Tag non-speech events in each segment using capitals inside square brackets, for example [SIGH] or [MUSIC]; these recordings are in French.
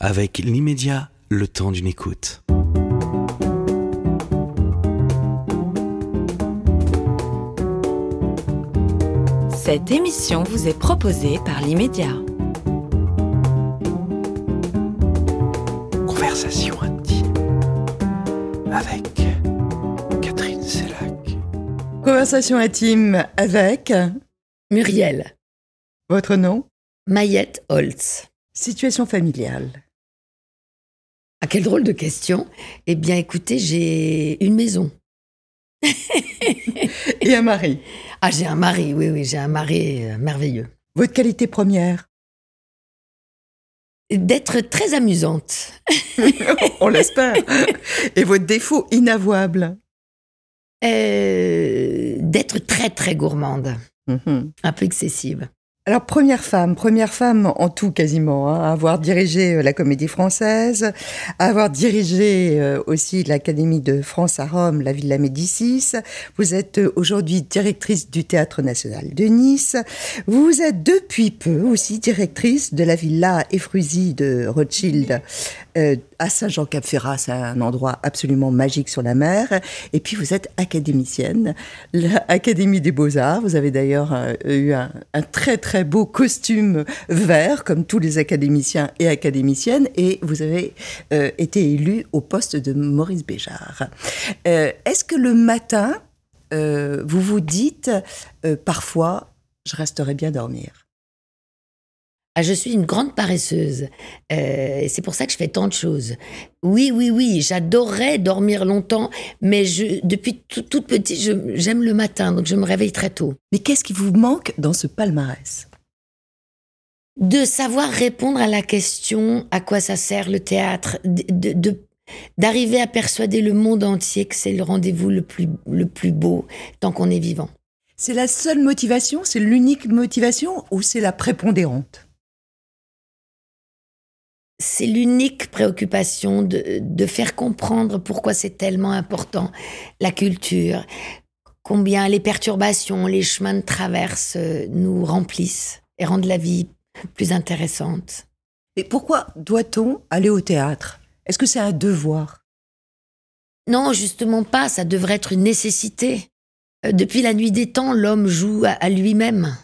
Avec l'immédiat, le temps d'une écoute. Cette émission vous est proposée par l'immédiat. Conversation intime avec Catherine Sellac. Conversation intime avec Muriel, votre nom, Mayette Holtz. situation familiale. Ah, quelle drôle de question. Eh bien, écoutez, j'ai une maison. [LAUGHS] Et un mari. Ah, j'ai un mari, oui, oui, j'ai un mari euh, merveilleux. Votre qualité première? D'être très amusante. [LAUGHS] On l'espère. Et votre défaut inavouable? Euh, D'être très, très gourmande. Mhm. Un peu excessive. Alors, première femme, première femme en tout quasiment, hein, à avoir dirigé euh, la Comédie Française, à avoir dirigé euh, aussi l'Académie de France à Rome, la Villa Médicis. Vous êtes euh, aujourd'hui directrice du Théâtre National de Nice. Vous êtes depuis peu aussi directrice de la Villa Efrusi de Rothschild à Saint-Jean-Cap-Ferrat. C'est un endroit absolument magique sur la mer. Et puis, vous êtes académicienne, l'Académie des Beaux-Arts. Vous avez d'ailleurs eu un très, très beau costume vert, comme tous les académiciens et académiciennes, et vous avez euh, été élu au poste de Maurice Béjart. Euh, Est-ce que le matin, euh, vous vous dites parfois, je resterai bien dormir? Ah, je suis une grande paresseuse. Euh, c'est pour ça que je fais tant de choses. Oui, oui, oui, j'adorerais dormir longtemps, mais je, depuis tout- toute petite, j'aime le matin, donc je me réveille très tôt. Mais qu'est-ce qui vous manque dans ce palmarès? De savoir répondre à la question à quoi ça sert le théâtre, de- d'arriver à persuader le monde entier que c'est le rendez-vous le plus, le plus beau tant qu'on est vivant. C'est la seule motivation C'est l'unique motivation Ou c'est la prépondérante? C'est l'unique préoccupation de, de faire comprendre pourquoi c'est tellement important, la culture, combien les perturbations, les chemins de traverse euh, nous remplissent et rendent la vie plus intéressante. Et pourquoi doit-on aller au théâtre? Est-ce que c'est un devoir? Non, justement pas, ça devrait être une nécessité. Euh, Depuis la nuit des temps, l'homme joue à- à lui-même.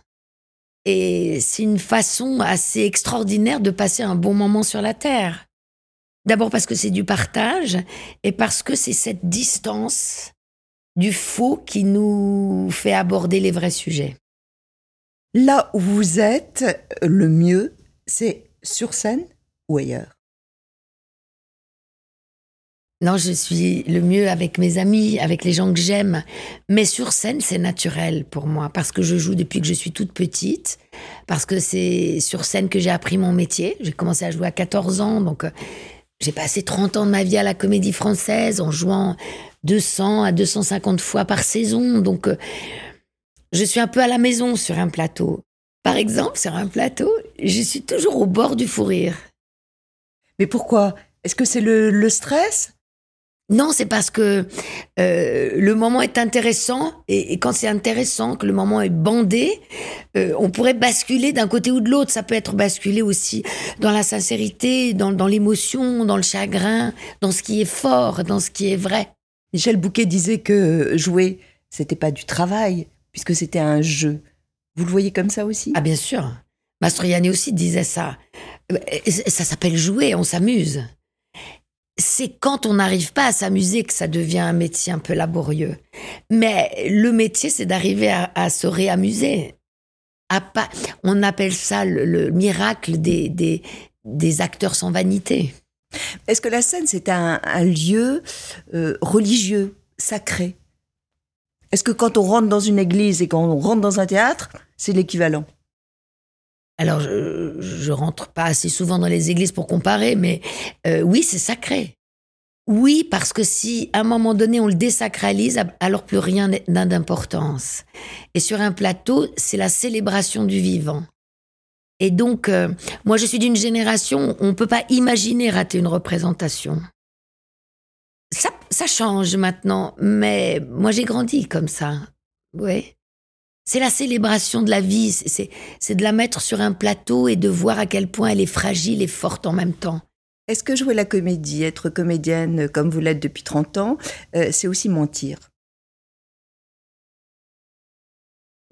Et c'est une façon assez extraordinaire de passer un bon moment sur la Terre. D'abord parce que c'est du partage et parce que c'est cette distance du faux qui nous fait aborder les vrais sujets. Là où vous êtes le mieux, c'est sur scène ou ailleurs? Non, je suis le mieux avec mes amis, avec les gens que j'aime. Mais sur scène, c'est naturel pour moi parce que je joue depuis que je suis toute petite, parce que c'est sur scène que j'ai appris mon métier. J'ai commencé à jouer à 14 ans, donc euh, j'ai passé 30 ans de ma vie à la comédie française en jouant 200 à 250 fois par saison. Donc euh, je suis un peu à la maison sur un plateau. Par exemple, sur un plateau, je suis toujours au bord du fou rire. Mais pourquoi? Est-ce que c'est le, le stress? Non, c'est parce que euh, le moment est intéressant et, et quand c'est intéressant, que le moment est bandé, euh, on pourrait basculer d'un côté ou de l'autre. Ça peut être basculé aussi dans la sincérité, dans, dans l'émotion, dans le chagrin, dans ce qui est fort, dans ce qui est vrai. Michel Bouquet disait que jouer, c'était pas du travail, puisque c'était un jeu. Vous le voyez comme ça aussi? Ah bien sûr, Mastroianni aussi disait ça. Ça s'appelle jouer, on s'amuse. C'est quand on n'arrive pas à s'amuser que ça devient un métier un peu laborieux. Mais le métier, c'est d'arriver à, à se réamuser. À pas, on appelle ça le, le miracle des, des, des acteurs sans vanité. Est-ce que la scène, c'est un, un lieu euh, religieux, sacré? Est-ce que quand on rentre dans une église et quand on rentre dans un théâtre, c'est l'équivalent? Alors, je, je rentre pas assez souvent dans les églises pour comparer, mais euh, oui, c'est sacré. Oui, parce que si à un moment donné on le désacralise, alors plus rien n'a d'importance. Et sur un plateau, c'est la célébration du vivant. Et donc, euh, moi, je suis d'une génération, on ne peut pas imaginer rater une représentation. Ça, change maintenant, mais moi, j'ai grandi comme ça. Oui. C'est la célébration de la vie, c'est de la mettre sur un plateau et de voir à quel point elle est fragile et forte en même temps. Est-ce que jouer la comédie, être comédienne comme vous l'êtes depuis 30 ans, euh, c'est aussi mentir?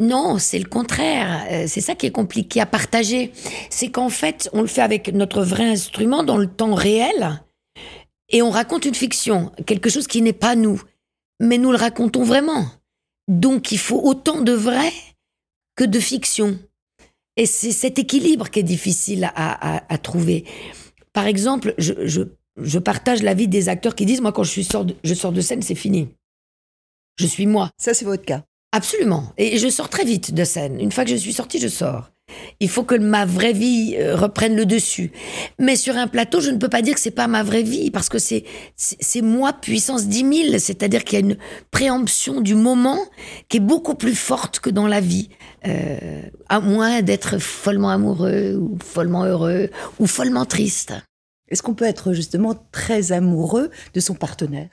Non, c'est le contraire. Euh, c'est ça qui est compliqué à partager. C'est qu'en fait, on le fait avec notre vrai instrument dans le temps réel et on raconte une fiction, quelque chose qui n'est pas nous. Mais nous le racontons vraiment. Donc il faut autant de vrai que de fiction. Et c'est cet équilibre qui est difficile à, trouver. Par exemple, je, partage l'avis des acteurs qui disent, moi quand je, suis je sors de scène, c'est fini. Je suis moi. Ça, c'est votre cas. Absolument. Et je sors très vite de scène. Une fois que je suis sortie, je sors. Il faut que ma vraie vie euh, reprenne le dessus. Mais sur un plateau, je ne peux pas dire que c'est pas ma vraie vie parce que c'est c'est moi puissance 10 000. C'est-à-dire qu'il y a une préemption du moment qui est beaucoup plus forte que dans la vie. Euh, à moins d'être follement amoureux ou follement heureux ou follement triste. Est-ce qu'on peut être justement très amoureux de son partenaire?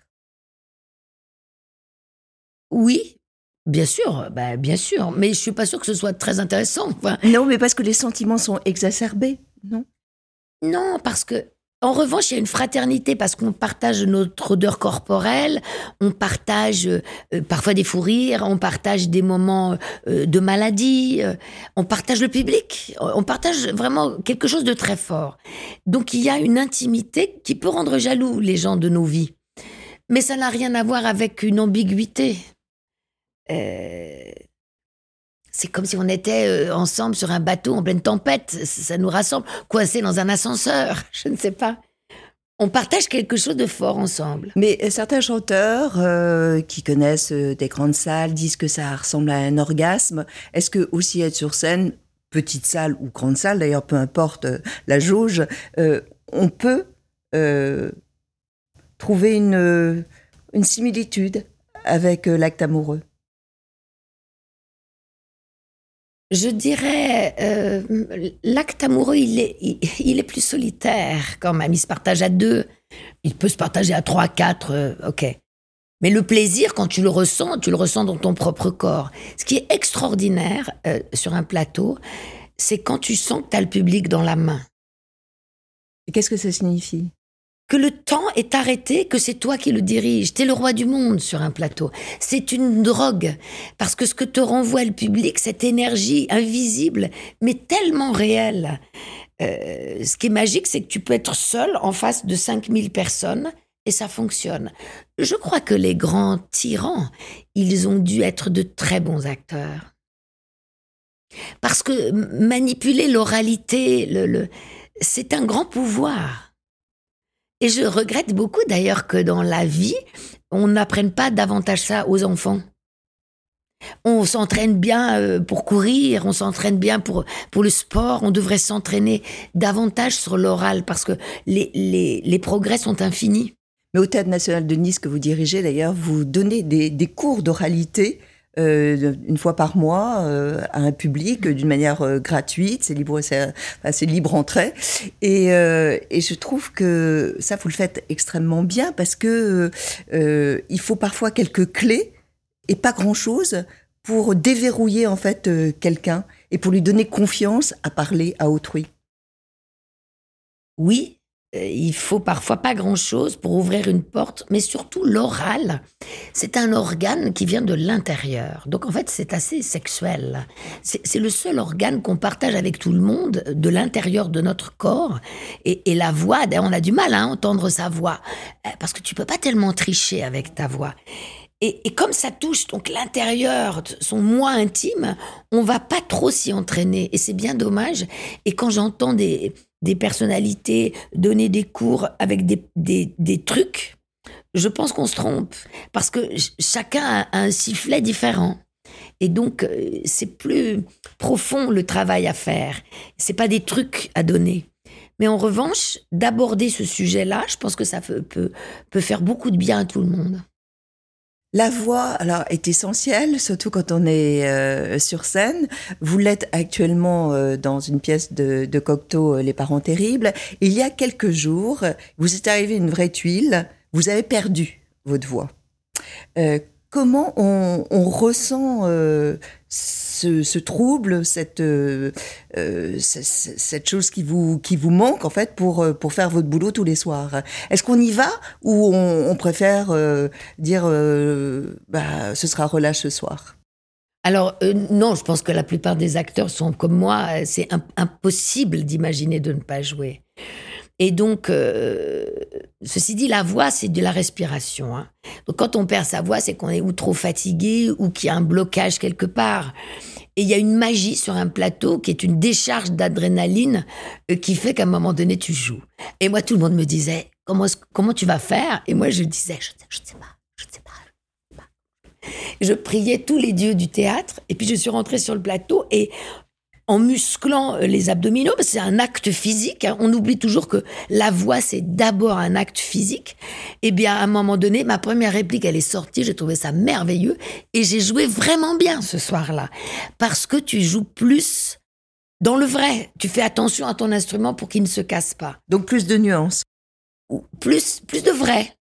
Oui, Bien sûr, bah, bien sûr, mais je suis pas sûre que ce soit très intéressant. non, mais parce que les sentiments sont exacerbés, non? Non, parce que en revanche, il y a une fraternité parce qu'on partage notre odeur corporelle, on partage euh, parfois des fous rires, on partage des moments euh, de maladie, euh, on partage le public, on partage vraiment quelque chose de très fort. Donc il y a une intimité qui peut rendre jaloux les gens de nos vies. Mais ça n'a rien à voir avec une ambiguïté. Euh, c'est comme si on était euh, ensemble sur un bateau en pleine tempête. Ça nous rassemble, coincés dans un ascenseur. [LAUGHS] Je ne sais pas. On partage quelque chose de fort ensemble. Mais euh, certains chanteurs qui connaissent des grandes salles disent que ça ressemble à un orgasme. Est-ce que aussi être sur scène, petite salle ou grande salle, d'ailleurs peu importe la jauge, on peut trouver une, une similitude avec l'acte amoureux? Je dirais, euh, l'acte amoureux, il est, il, est plus solitaire quand même. Il se partage à deux. Il peut se partager à trois, quatre, euh, ok. Mais le plaisir, quand tu le ressens, tu le ressens dans ton propre corps. Ce qui est extraordinaire euh, sur un plateau, c'est quand tu sens que tu as le public dans la main. Qu'est-ce que ça signifie? Que le temps est arrêté, que c'est toi qui le dirige. T'es le roi du monde sur un plateau. C'est une drogue. Parce que ce que te renvoie le public, cette énergie invisible, mais tellement réelle. Euh, ce qui est magique, c'est que tu peux être seul en face de 5000 personnes et ça fonctionne. Je crois que les grands tyrans, ils ont dû être de très bons acteurs. Parce que manipuler l'oralité, le, c'est un grand pouvoir. Et je regrette beaucoup d'ailleurs que dans la vie, on n'apprenne pas davantage ça aux enfants. On s'entraîne bien euh, pour courir, on s'entraîne bien pour, pour le sport, on devrait s'entraîner davantage sur l'oral parce que les, les, les, progrès sont infinis. Mais au Théâtre national de Nice que vous dirigez d'ailleurs, vous donnez des, des cours d'oralité euh, une fois par mois euh, à un public d'une manière euh, gratuite, c'est libre, c'est libre entrée. Et, et, je trouve que ça, vous le faites extrêmement bien parce que il faut parfois quelques clés et pas grand chose pour déverrouiller en fait quelqu'un et pour lui donner confiance à parler à autrui. Oui, euh, il faut parfois pas grand-chose pour ouvrir une porte, mais surtout l'oral. C'est un organe qui vient de l'intérieur. Donc en fait, c'est assez sexuel. C'est le seul organe qu'on partage avec tout le monde de l'intérieur de notre corps. Et, la voix, on a du mal à entendre sa voix, euh, parce que tu peux pas tellement tricher avec ta voix. Et, comme ça touche donc l'intérieur, son moi intime, on va pas trop s'y entraîner. Et c'est bien dommage. Et quand j'entends des, des personnalités, donner des cours avec des, des, trucs, je pense qu'on se trompe. Parce que chacun a un sifflet différent. Et donc, euh, c'est plus profond le travail à faire. C'est pas des trucs à donner. Mais en revanche, d'aborder ce sujet-là, je pense que ça peut, peut faire beaucoup de bien à tout le monde. La voix, alors, est essentielle, surtout quand on est euh, sur scène. Vous l'êtes actuellement euh, dans une pièce de, de Cocteau, euh, Les Parents Terribles. Il y a quelques jours, vous êtes arrivé une vraie tuile. Vous avez perdu votre voix. Comment on, ressent euh, ce, trouble, cette, euh, euh, cette chose qui vous, qui vous manque en fait pour, pour faire votre boulot tous les soirs Est-ce qu'on y va ou on, préfère dire bah, ce sera relâche ce soir? Alors non, je pense que la plupart des acteurs sont comme moi. C'est impossible d'imaginer de ne pas jouer. Et donc, euh, ceci dit, la voix, c'est de la respiration. Hein. Donc, quand on perd sa voix, c'est qu'on est ou trop fatigué ou qu'il y a un blocage quelque part. Et il y a une magie sur un plateau qui est une décharge d'adrénaline euh, qui fait qu'à un moment donné, tu joues. Et moi, tout le monde me disait, comment, comment tu vas faire? Et moi, je disais, je ne sais, pas, je ne sais pas. je priais tous les dieux du théâtre. Et puis, je suis rentrée sur le plateau et en musclant euh, les abdominaux, parce que c'est un acte physique. Hein. On oublie toujours que la voix, c'est d'abord un acte physique. Eh bien, à un moment donné, ma première réplique, elle est sortie. J'ai trouvé ça merveilleux. Et j'ai joué vraiment bien ce soir-là. Parce que tu joues plus dans le vrai. Tu fais attention à ton instrument pour qu'il ne se casse pas. Donc plus de nuances. Plus, plus de vrai.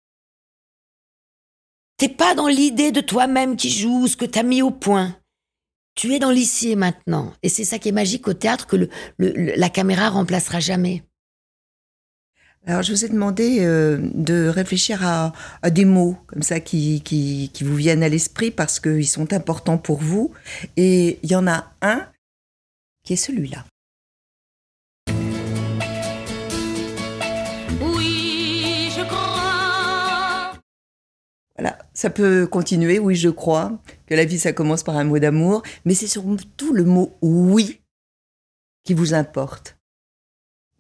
T'es pas dans l'idée de toi-même qui joue, ce que t'as mis au point tu es dans l'ici et maintenant. Et c'est ça qui est magique au théâtre, que la caméra remplacera jamais. Alors, je vous ai demandé euh, de réfléchir à, des mots comme ça qui, qui, qui vous viennent à l'esprit parce qu'ils sont importants pour vous. Et il y en a un qui est celui-là. Voilà, ça peut continuer, oui, je crois, que la vie, ça commence par un mot d'amour, mais c'est surtout le mot oui qui vous importe.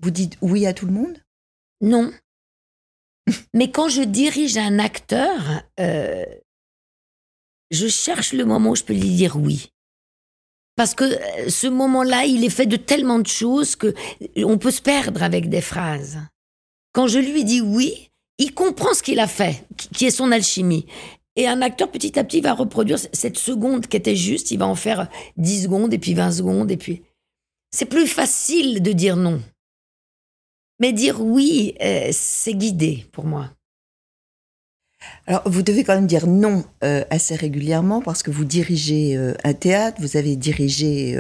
Vous dites oui à tout le monde? Non. [LAUGHS] mais quand je dirige un acteur, euh, je cherche le moment où je peux lui dire oui. Parce que euh, ce moment-là, il est fait de tellement de choses que on peut se perdre avec des phrases. Quand je lui dis oui, il comprend ce qu'il a fait, qui est son alchimie. Et un acteur, petit à petit, va reproduire cette seconde qui était juste. Il va en faire 10 secondes, et puis 20 secondes, et puis. C'est plus facile de dire non. Mais dire oui, euh, c'est guidé pour moi. Alors, vous devez quand même dire non euh, assez régulièrement parce que vous dirigez euh, un théâtre, vous avez dirigé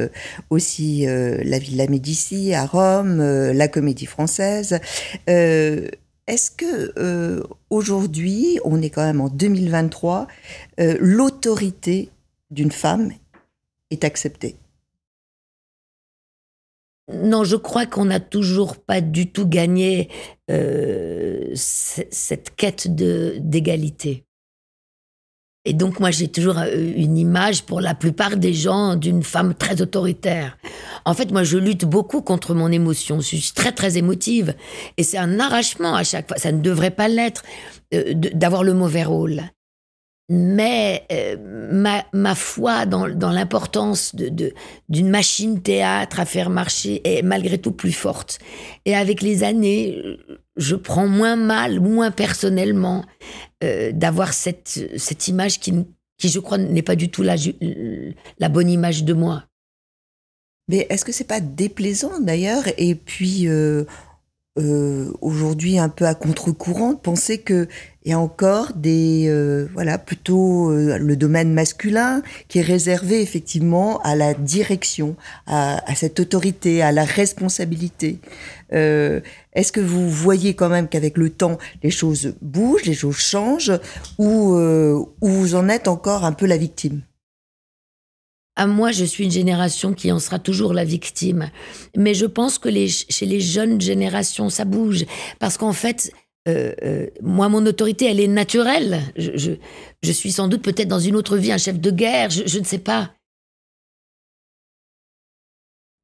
aussi la Villa Médici à Rome, la Comédie Française. Est-ce que euh, aujourd'hui, on est quand même en 2023, euh, l'autorité d'une femme est acceptée? Non, je crois qu'on n'a toujours pas du tout gagné euh, cette quête d'égalité. Et donc moi j'ai toujours une image pour la plupart des gens d'une femme très autoritaire. En fait, moi, je lutte beaucoup contre mon émotion. Je suis très, très émotive. Et c'est un arrachement à chaque fois. Ça ne devrait pas l'être euh, d'avoir le mauvais rôle. Mais euh, ma, foi dans, l'importance d'une machine théâtre à faire marcher est malgré tout plus forte. Et avec les années, je prends moins mal, moins personnellement, euh, d'avoir cette, cette image qui, qui, je crois, n'est pas du tout la, la bonne image de moi. Mais est-ce que c'est pas déplaisant d'ailleurs? Et puis euh, euh, aujourd'hui un peu à contre-courant de penser que il y a encore des euh, voilà plutôt le domaine masculin qui est réservé effectivement à la direction, à, cette autorité, à la responsabilité. Est-ce que vous voyez quand même qu'avec le temps les choses bougent, les choses changent, ou vous en êtes encore un peu la victime? À moi, je suis une génération qui en sera toujours la victime. Mais je pense que chez les jeunes générations, ça bouge. Parce qu'en fait, euh, euh, moi, mon autorité, elle est naturelle. Je, je, suis sans doute peut-être dans une autre vie un chef de guerre, je, je ne sais pas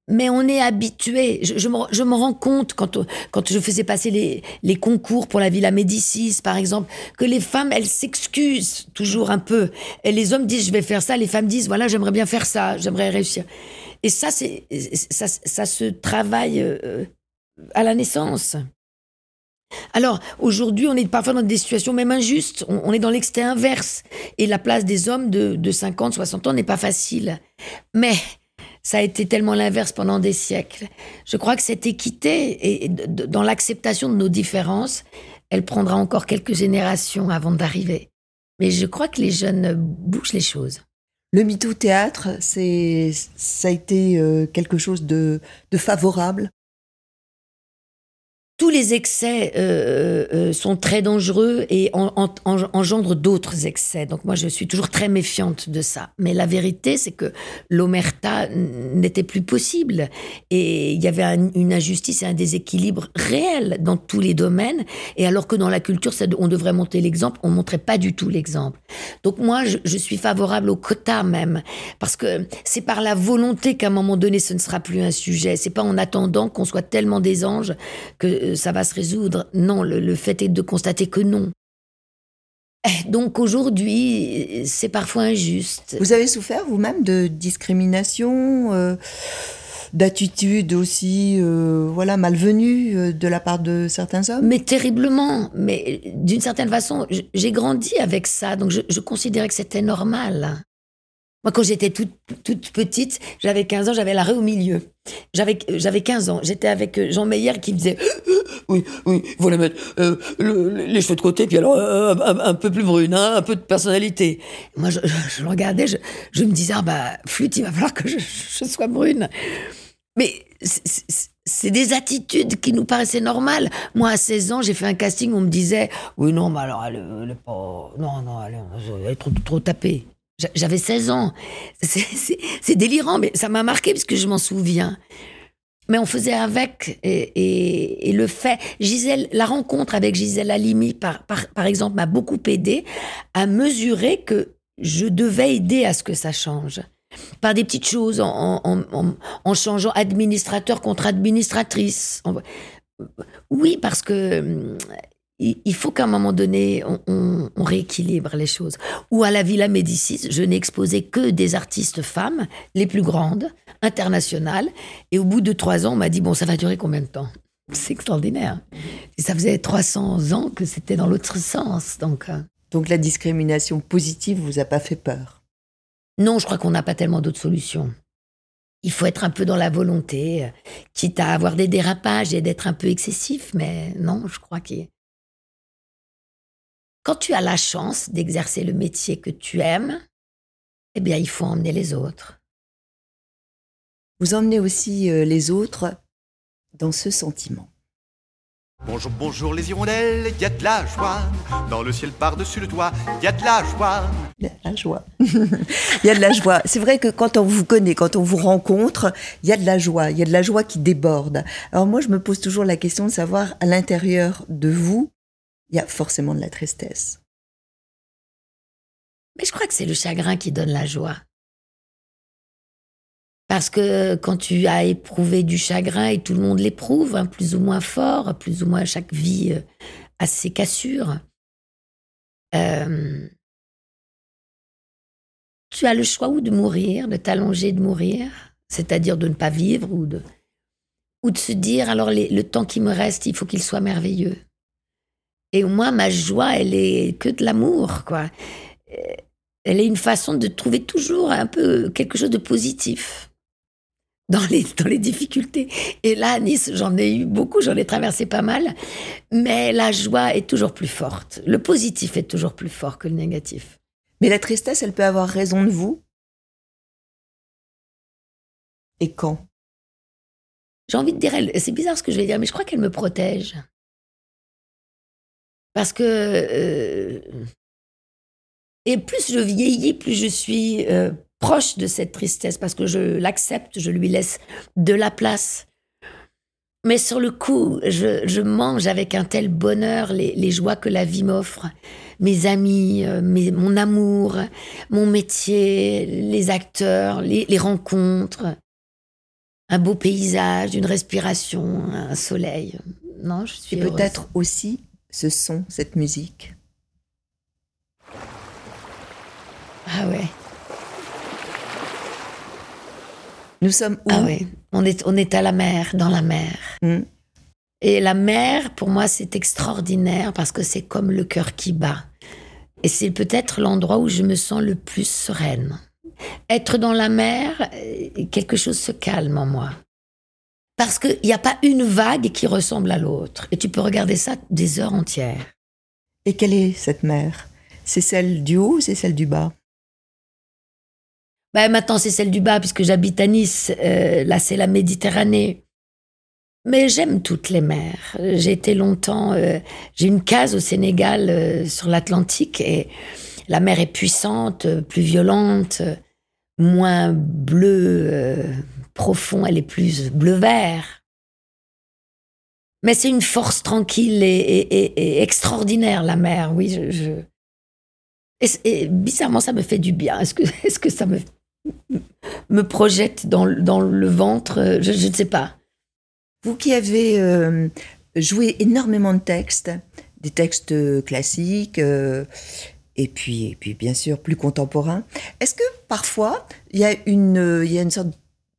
mais on est habitué. Je, me, rends compte quand, je faisais passer les, concours pour la Villa Médicis, par exemple, que les femmes, elles s'excusent toujours un peu. Et les hommes disent, je vais faire ça. Les femmes disent, voilà, j'aimerais bien faire ça, j'aimerais réussir. Et ça, ça se travaille euh, à la naissance. Alors, aujourd'hui, on est parfois dans des situations même injustes. On, est dans l'extrait inverse. Et la place des hommes de, de 50, 60 ans n'est pas facile. Mais ça a été tellement l'inverse pendant des siècles. Je crois que cette équité et dans l'acceptation de nos différences, elle prendra encore quelques générations avant d'arriver. Mais je crois que les jeunes bougent les choses. Le MeToo théâtre, c'est, ça a été euh, quelque chose de, de favorable? Tous les excès euh, euh, sont très dangereux et engendrent d'autres excès. Donc moi, je suis toujours très méfiante de ça. Mais la vérité, c'est que l'omerta n'était plus possible. Et il y avait une injustice et un déséquilibre réel dans tous les domaines. Et alors que dans la culture, on devrait monter l'exemple, on ne montrait pas du tout l'exemple. Donc moi, je, je, suis favorable au quota même. Parce que c'est par la volonté qu'à un moment donné, ce ne sera plus un sujet. C'est pas en attendant qu'on soit tellement des anges que euh, ça va se résoudre. Non, le, fait est de constater que non. Eh, donc aujourd'hui, c'est parfois injuste. Vous avez souffert vous-même de discrimination, euh, d'attitude aussi, euh, voilà, malvenue euh, de la part de certains hommes? Mais terriblement. Mais d'une certaine façon, j'ai grandi avec ça, donc je, je considérais que c'était normal. Moi, quand j'étais toute, toute petite, j'avais 15 ans, j'avais l'arrêt au milieu. J'avais, j'avais 15 ans. J'étais avec euh, Jean Meyer qui me disait [GASPS] Oui, oui, il faut mettre euh, les cheveux de côté, puis alors euh, un, peu plus brune, hein, un peu de personnalité. Moi, je, le regardais, je, me disais Ah, bah, flûte, il va falloir que je, sois brune. Mais c'est des attitudes qui nous paraissaient normales. Moi, à 16 ans, j'ai fait un casting, on me disait Oui, non, mais alors, elle, elle est pas. Non, non, elle, elle est trop, trop tapée. J'avais 16 ans. C'est délirant, mais ça m'a marqué parce que je m'en souviens. Mais on faisait avec et, le fait, Gisèle, la rencontre avec Gisèle Halimi, par, par, exemple, m'a beaucoup aidé à mesurer que je devais aider à ce que ça change. Par des petites choses, en, en changeant administrateur contre administratrice. Oui, parce que il faut qu'à un moment donné, on, rééquilibre les choses. Ou à la Villa Médicis, je n'ai exposé que des artistes femmes, les plus grandes, internationales. Et au bout de trois ans, on m'a dit, bon, ça va durer combien de temps? C'est extraordinaire. Et ça faisait 300 ans que c'était dans l'autre sens. Donc, euh. donc la discrimination positive vous a pas fait peur? Non, je crois qu'on n'a pas tellement d'autres solutions. Il faut être un peu dans la volonté, euh, quitte à avoir des dérapages et d'être un peu excessif, mais non, je crois qu'il quand tu as la chance d'exercer le métier que tu aimes, eh bien, il faut emmener les autres. Vous emmenez aussi euh, les autres dans ce sentiment. Bonjour, bonjour les hirondelles, il y a de la joie. Dans le ciel par-dessus le toit, il y a de la joie. Il y a de la joie. Il [LAUGHS] y a de la joie. C'est vrai que quand on vous connaît, quand on vous rencontre, il y a de la joie. Il y a de la joie qui déborde. Alors moi, je me pose toujours la question de savoir à l'intérieur de vous, il y a forcément de la tristesse. Mais je crois que c'est le chagrin qui donne la joie. Parce que quand tu as éprouvé du chagrin, et tout le monde l'éprouve, hein, plus ou moins fort, plus ou moins chaque vie euh, a ses cassures, euh, tu as le choix ou de mourir, de t'allonger, de mourir, c'est-à-dire de ne pas vivre, ou de, ou de se dire, alors le temps qui me reste, il faut qu'il soit merveilleux. Et moi, ma joie, elle est que de l'amour, quoi. Elle est une façon de trouver toujours un peu quelque chose de positif dans les, dans les difficultés. Et là, à Nice, j'en ai eu beaucoup, j'en ai traversé pas mal. Mais la joie est toujours plus forte. Le positif est toujours plus fort que le négatif. Mais la tristesse, elle peut avoir raison de vous? Et quand? J'ai envie de dire, c'est bizarre ce que je vais dire, mais je crois qu'elle me protège. Parce que. Euh, et plus je vieillis, plus je suis euh, proche de cette tristesse, parce que je l'accepte, je lui laisse de la place. Mais sur le coup, je, mange avec un tel bonheur les, joies que la vie m'offre. Mes amis, euh, mon amour, mon métier, les acteurs, les, les rencontres, un beau paysage, une respiration, un soleil. Non, je suis peut-être aussi ce son, cette musique Ah ouais. Nous sommes où? Ah ouais. On est, on est à la mer, dans la mer. Hmm. Et la mer, pour moi, c'est extraordinaire parce que c'est comme le cœur qui bat. Et c'est peut-être l'endroit où je me sens le plus sereine. Être dans la mer, euh, quelque chose se calme en moi. Parce qu'il n'y a pas une vague qui ressemble à l'autre. Et tu peux regarder ça des heures entières. Et quelle est cette mer? C'est celle du haut ou c'est celle du bas? Bah, Maintenant, c'est celle du bas, puisque j'habite à Nice. Euh, là, c'est la Méditerranée. Mais j'aime toutes les mers. J'ai été longtemps. Euh, j'ai une case au Sénégal euh, sur l'Atlantique et la mer est puissante, plus violente, moins bleue, profond, elle est plus bleu-vert. Mais c'est une force tranquille et, extraordinaire, la mer, oui. Je, Et, bizarrement, ça me fait du bien. Est-ce que, [LAUGHS] est que ça me, me projette dans, dans le ventre? Je, ne sais pas. Vous qui avez euh, joué énormément de textes, des textes classiques, euh, et puis, et puis bien sûr plus contemporains, est-ce que parfois il y a une, il y a une sorte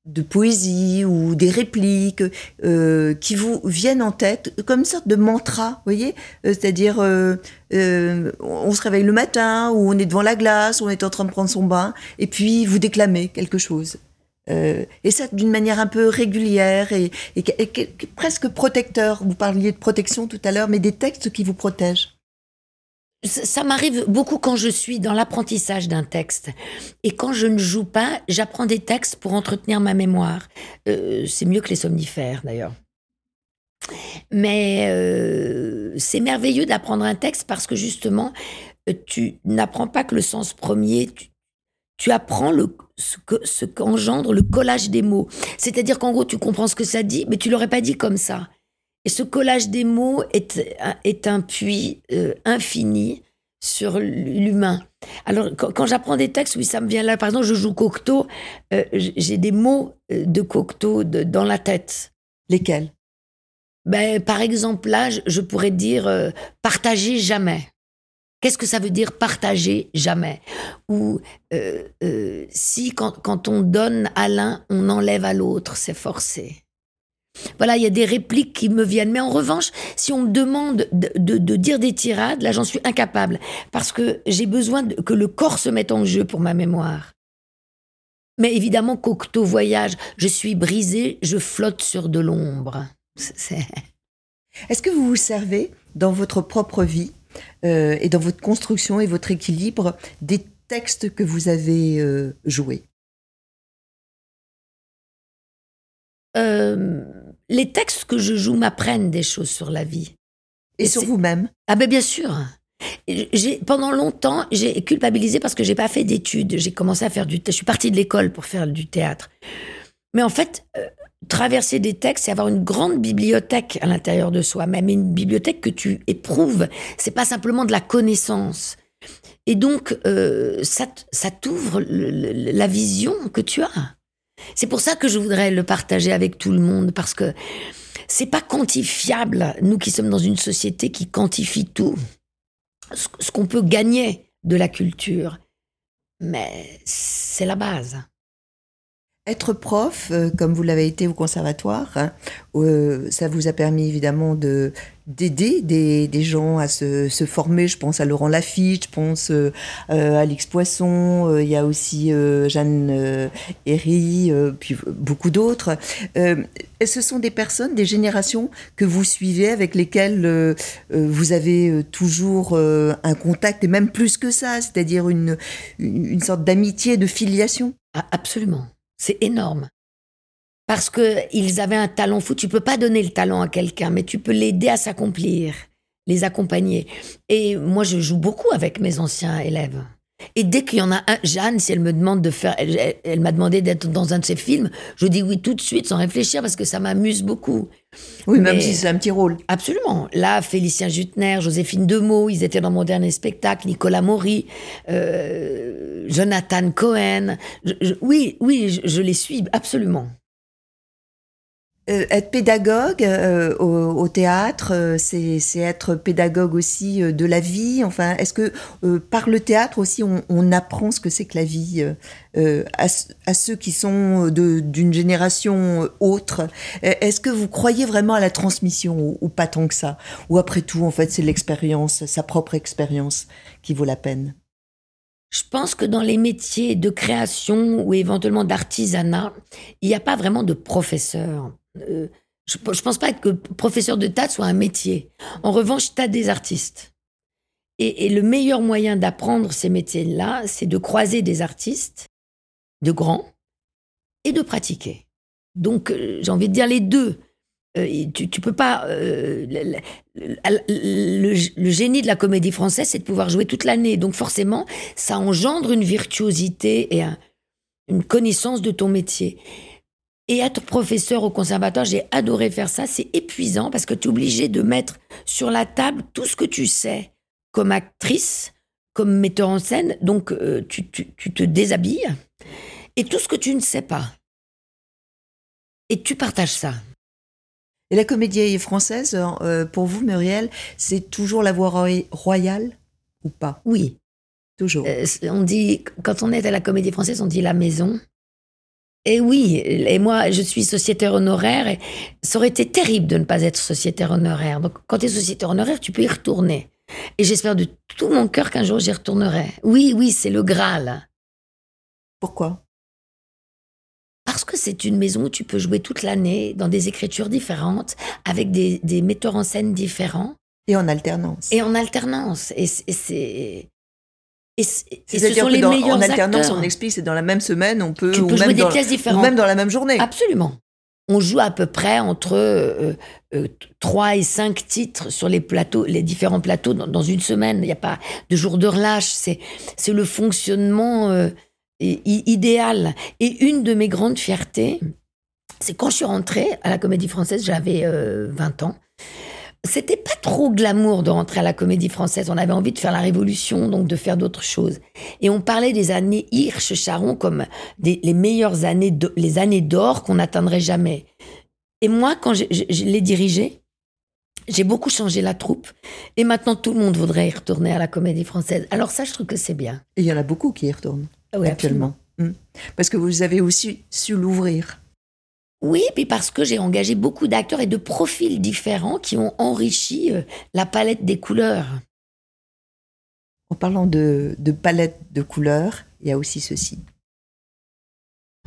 de poésie ou des répliques euh, qui vous viennent en tête comme une sorte de mantra, vous voyez? Euh, C'est-à-dire, euh, on se réveille le matin ou on est devant la glace, ou on est en train de prendre son bain, et puis vous déclamez quelque chose. et ça d'une manière un peu régulière et, et presque protecteur. Vous parliez de protection tout à l'heure, mais des textes qui vous protègent ça m'arrive beaucoup quand je suis dans l'apprentissage d'un texte. Et quand je ne joue pas, j'apprends des textes pour entretenir ma mémoire. Euh, c'est mieux que les somnifères, d'ailleurs. Mais euh, c'est merveilleux d'apprendre un texte parce que justement, euh, tu n'apprends pas que le sens premier, tu, apprends le, ce qu'engendre le collage des mots. C'est-à-dire qu'en gros, tu comprends ce que ça dit, mais tu l'aurais pas dit comme ça. Et ce collage des mots est, est un puits euh, infini sur l'humain. Alors, quand, j'apprends des textes, oui, ça me vient là. Par exemple, je joue Cocteau, euh, j'ai des mots euh, de Cocteau dans la tête. Lesquels? Ben, Par exemple, là, je, pourrais dire partager jamais. Qu'est-ce que ça veut dire partager jamais? Ou si quand, quand on donne à l'un, on enlève à l'autre, c'est forcé. Voilà, il y a des répliques qui me viennent. Mais en revanche, si on me demande de, dire des tirades, là, j'en suis incapable. Parce que j'ai besoin que le corps se mette en jeu pour ma mémoire. Mais évidemment, Cocteau voyage. Je suis brisé, je flotte sur de l'ombre. Est-ce que vous vous servez dans votre propre vie euh, et dans votre construction et votre équilibre des textes que vous avez euh, joués? Euh, les textes que je joue m'apprennent des choses sur la vie. Et, sur vous-même Ah ben bien sûr. J'ai, pendant longtemps, j'ai culpabilisé parce que j'ai pas fait d'études. J'ai commencé à faire du. Je suis partie de l'école pour faire du théâtre. Mais en fait, euh, traverser des textes, c'est avoir une grande bibliothèque à l'intérieur de soi, même une bibliothèque que tu éprouves. C'est pas simplement de la connaissance. Et donc, euh, ça, ça t'ouvre la vision que tu as. C'est pour ça que je voudrais le partager avec tout le monde parce que c'est pas quantifiable. Nous qui sommes dans une société qui quantifie tout, ce qu'on peut gagner de la culture, mais c'est la base. Être prof, euh, comme vous l'avez été au conservatoire, hein, euh, ça vous a permis évidemment de d'aider des, gens à se, se, former. Je pense à Laurent Lafitte, je pense euh, à Alix Poisson, il y a aussi Jeanne Herry, puis beaucoup d'autres. ce sont des personnes, des générations que vous suivez, avec lesquelles vous avez toujours un contact, et même plus que ça, c'est-à-dire une, une sorte d'amitié, de filiation ah, Absolument. C'est énorme. Parce qu'ils avaient un talent fou. Tu peux pas donner le talent à quelqu'un, mais tu peux l'aider à s'accomplir, les accompagner. Et moi, je joue beaucoup avec mes anciens élèves. Et dès qu'il y en a un, Jeanne, si elle me demande de faire, elle, m'a demandé d'être dans un de ses films, je dis oui tout de suite sans réfléchir parce que ça m'amuse beaucoup. Oui, même si c'est un petit rôle. Absolument. Là, Félicien Jutner, Joséphine Demeaux, ils étaient dans mon dernier spectacle, Nicolas Maury, euh, Jonathan Cohen. oui, oui, je les suis absolument. Euh, être pédagogue euh, au, théâtre, euh, c'est être pédagogue aussi de la vie. Enfin, est-ce que par le théâtre aussi, on, apprend ce que c'est que la vie à, à, ceux qui sont d'une génération autre? Est-ce que vous croyez vraiment à la transmission ou, ou pas tant que ça? Ou après tout, en fait, c'est l'expérience, sa propre expérience qui vaut la peine? Je pense que dans les métiers de création ou éventuellement d'artisanat, il n'y a pas vraiment de professeur. Euh, je, ne pense pas que professeur de théâtre soit un métier. En revanche, tu as des artistes. Et, le meilleur moyen d'apprendre ces métiers-là, c'est de croiser des artistes, de grands, et de pratiquer. Donc, euh, j'ai envie de dire les deux. Euh, tu, peux pas. le, génie de la comédie française, c'est de pouvoir jouer toute l'année. Donc, forcément, ça engendre une virtuosité et un- une connaissance de ton métier. Et être professeur au conservatoire, j'ai adoré faire ça. C'est épuisant parce que tu es obligé de mettre sur la table tout ce que tu sais comme actrice, comme metteur en scène. Donc, euh, tu, tu- tu te déshabilles. Et tout ce que tu ne sais pas. Et tu partages ça. Et la comédie française, euh, pour vous, Muriel, c'est toujours la voie roy- royale ou pas? Oui. Toujours. Euh, on dit, quand on est à la comédie française, on dit la maison. Et oui, et moi, je suis sociétaire honoraire et ça aurait été terrible de ne pas être sociétaire honoraire. Donc, quand tu es sociétaire honoraire, tu peux y retourner. Et j'espère de tout mon cœur qu'un jour j'y retournerai. Oui, oui, c'est le Graal. Pourquoi? Parce que c'est une maison où tu peux jouer toute l'année dans des écritures différentes, avec des, des metteurs en scène différents Et en alternance. et en alternance. Et c'est. Et Et, ce sont les dans- meilleurs en alternance, acteurs. on explique, c'est dans la même semaine, on peut, Tu ou, peux même jouer des dans, pièces ou différentes. même dans la même journée. Absolument. On joue à peu près entre euh, euh, 3 et 5 titres sur les plateaux, les différents plateaux dans, dans une semaine. Il n'y a pas de jour de relâche. C'est, c'est le fonctionnement euh, idéal. Et une de mes grandes fiertés, c'est quand je suis rentrée à la Comédie Française, j'avais euh, 20 ans. C'était pas trop glamour de rentrer à la Comédie Française. On avait envie de faire la révolution, donc de faire d'autres choses. Et on parlait des années Hirsch-Charon comme des- les meilleures années, de- les années d'or qu'on n'atteindrait jamais. Et moi, quand je, je- je l'ai dirigé, j'ai beaucoup changé la troupe. Et maintenant, tout le monde voudrait y retourner à la Comédie Française. Alors ça, je trouve que c'est bien. Et il y en a beaucoup qui y retournent Ah oui, actuellement. Mm. Parce que vous avez aussi su l'ouvrir. Oui, puis parce que j'ai engagé beaucoup d'acteurs et de profils différents qui ont enrichi euh, la palette des couleurs. En parlant de, de palette de couleurs, il y a aussi ceci.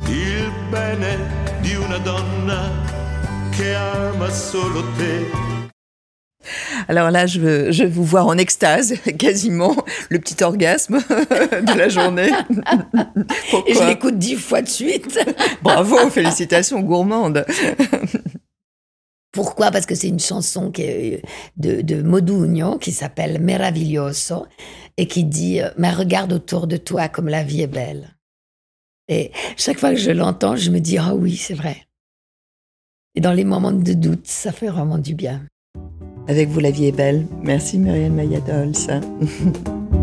Il bene di una donna che ama solo te. Alors là, je veux, je veux vous voir en extase, [LAUGHS] quasiment, le petit orgasme [LAUGHS] de la journée. [LAUGHS] Et je l'écoute dix fois de suite. Bravo, félicitations gourmandes. Pourquoi? Parce que c'est une chanson qui est de, de Modugno qui s'appelle Meraviglioso et qui dit euh, Mais regarde autour de toi comme la vie est belle. Et chaque fois que je l'entends, je me dis Ah oui, c'est vrai. Et dans les moments de doute, ça fait vraiment du bien. Avec vous, la vie est belle. Merci Muriel Mayadols. [LAUGHS]